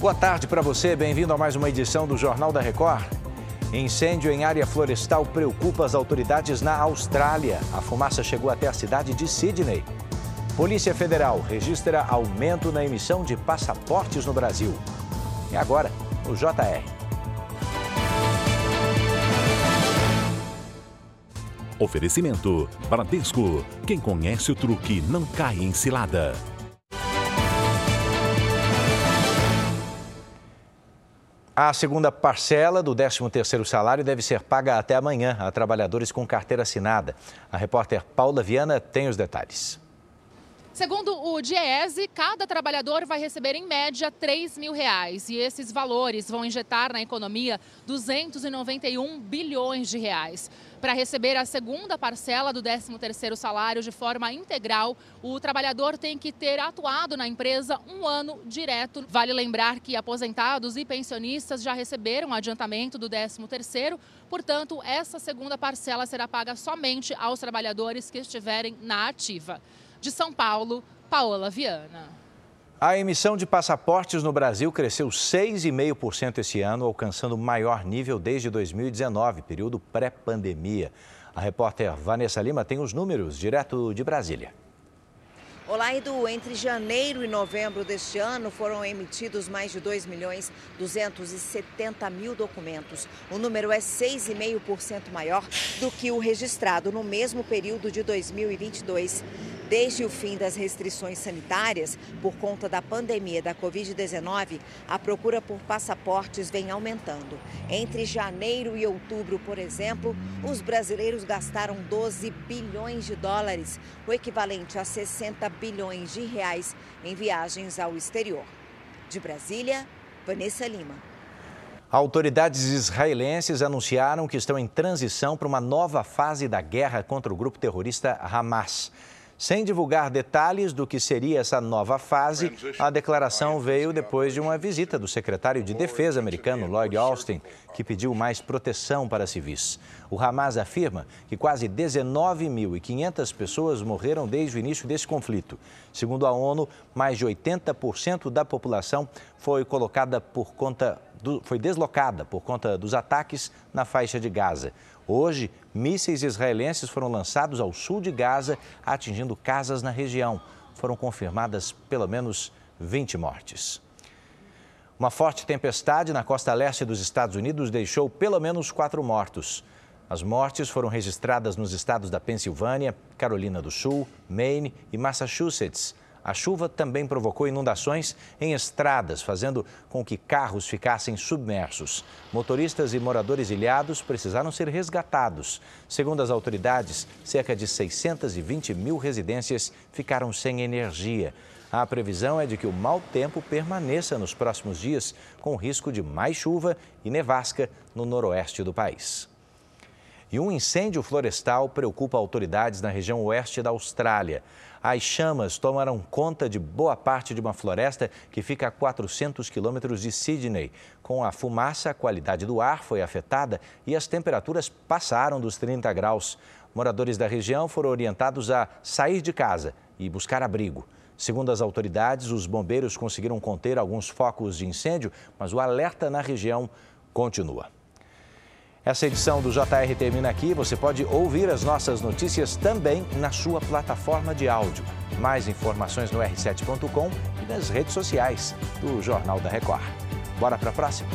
Boa tarde para você, bem-vindo a mais uma edição do Jornal da Record. Incêndio em área florestal preocupa as autoridades na Austrália. A fumaça chegou até a cidade de Sydney. Polícia Federal registra aumento na emissão de passaportes no Brasil. E agora, o JR. Oferecimento: Bradesco. Quem conhece o truque não cai em cilada. A segunda parcela do 13º salário deve ser paga até amanhã a trabalhadores com carteira assinada. A repórter Paula Viana tem os detalhes. Segundo o Diese, cada trabalhador vai receber em média 3 mil reais e esses valores vão injetar na economia 291 bilhões de reais. Para receber a segunda parcela do 13º salário de forma integral, o trabalhador tem que ter atuado na empresa um ano direto. Vale lembrar que aposentados e pensionistas já receberam adiantamento do 13º, portanto, essa segunda parcela será paga somente aos trabalhadores que estiverem na ativa. De São Paulo, Paola Viana. A emissão de passaportes no Brasil cresceu 6,5% esse ano, alcançando o maior nível desde 2019, período pré-pandemia. A repórter Vanessa Lima tem os números direto de Brasília. Olá, Edu. Entre janeiro e novembro deste ano foram emitidos mais de 2 milhões 270 mil documentos. O número é 6,5% maior do que o registrado no mesmo período de 2022. Desde o fim das restrições sanitárias, por conta da pandemia da Covid-19, a procura por passaportes vem aumentando. Entre janeiro e outubro, por exemplo, os brasileiros gastaram 12 bilhões de dólares, o equivalente a 60 bilhões de reais em viagens ao exterior. De Brasília, Vanessa Lima. Autoridades israelenses anunciaram que estão em transição para uma nova fase da guerra contra o grupo terrorista Hamas. Sem divulgar detalhes do que seria essa nova fase, a declaração veio depois de uma visita do secretário de Defesa americano Lloyd Austin, que pediu mais proteção para civis. O Hamas afirma que quase 19.500 pessoas morreram desde o início desse conflito. Segundo a ONU, mais de 80% da população foi colocada por conta foi deslocada por conta dos ataques na faixa de Gaza. Hoje, mísseis israelenses foram lançados ao sul de Gaza, atingindo casas na região. Foram confirmadas pelo menos 20 mortes. Uma forte tempestade na costa leste dos Estados Unidos deixou pelo menos quatro mortos. As mortes foram registradas nos estados da Pensilvânia, Carolina do Sul, Maine e Massachusetts. A chuva também provocou inundações em estradas, fazendo com que carros ficassem submersos. Motoristas e moradores ilhados precisaram ser resgatados. Segundo as autoridades, cerca de 620 mil residências ficaram sem energia. A previsão é de que o mau tempo permaneça nos próximos dias, com risco de mais chuva e nevasca no noroeste do país. E um incêndio florestal preocupa autoridades na região oeste da Austrália. As chamas tomaram conta de boa parte de uma floresta que fica a 400 quilômetros de Sydney. Com a fumaça, a qualidade do ar foi afetada e as temperaturas passaram dos 30 graus. Moradores da região foram orientados a sair de casa e buscar abrigo. Segundo as autoridades, os bombeiros conseguiram conter alguns focos de incêndio, mas o alerta na região continua. Essa edição do JR termina aqui. Você pode ouvir as nossas notícias também na sua plataforma de áudio. Mais informações no r7.com e nas redes sociais do Jornal da Record. Bora para a próxima?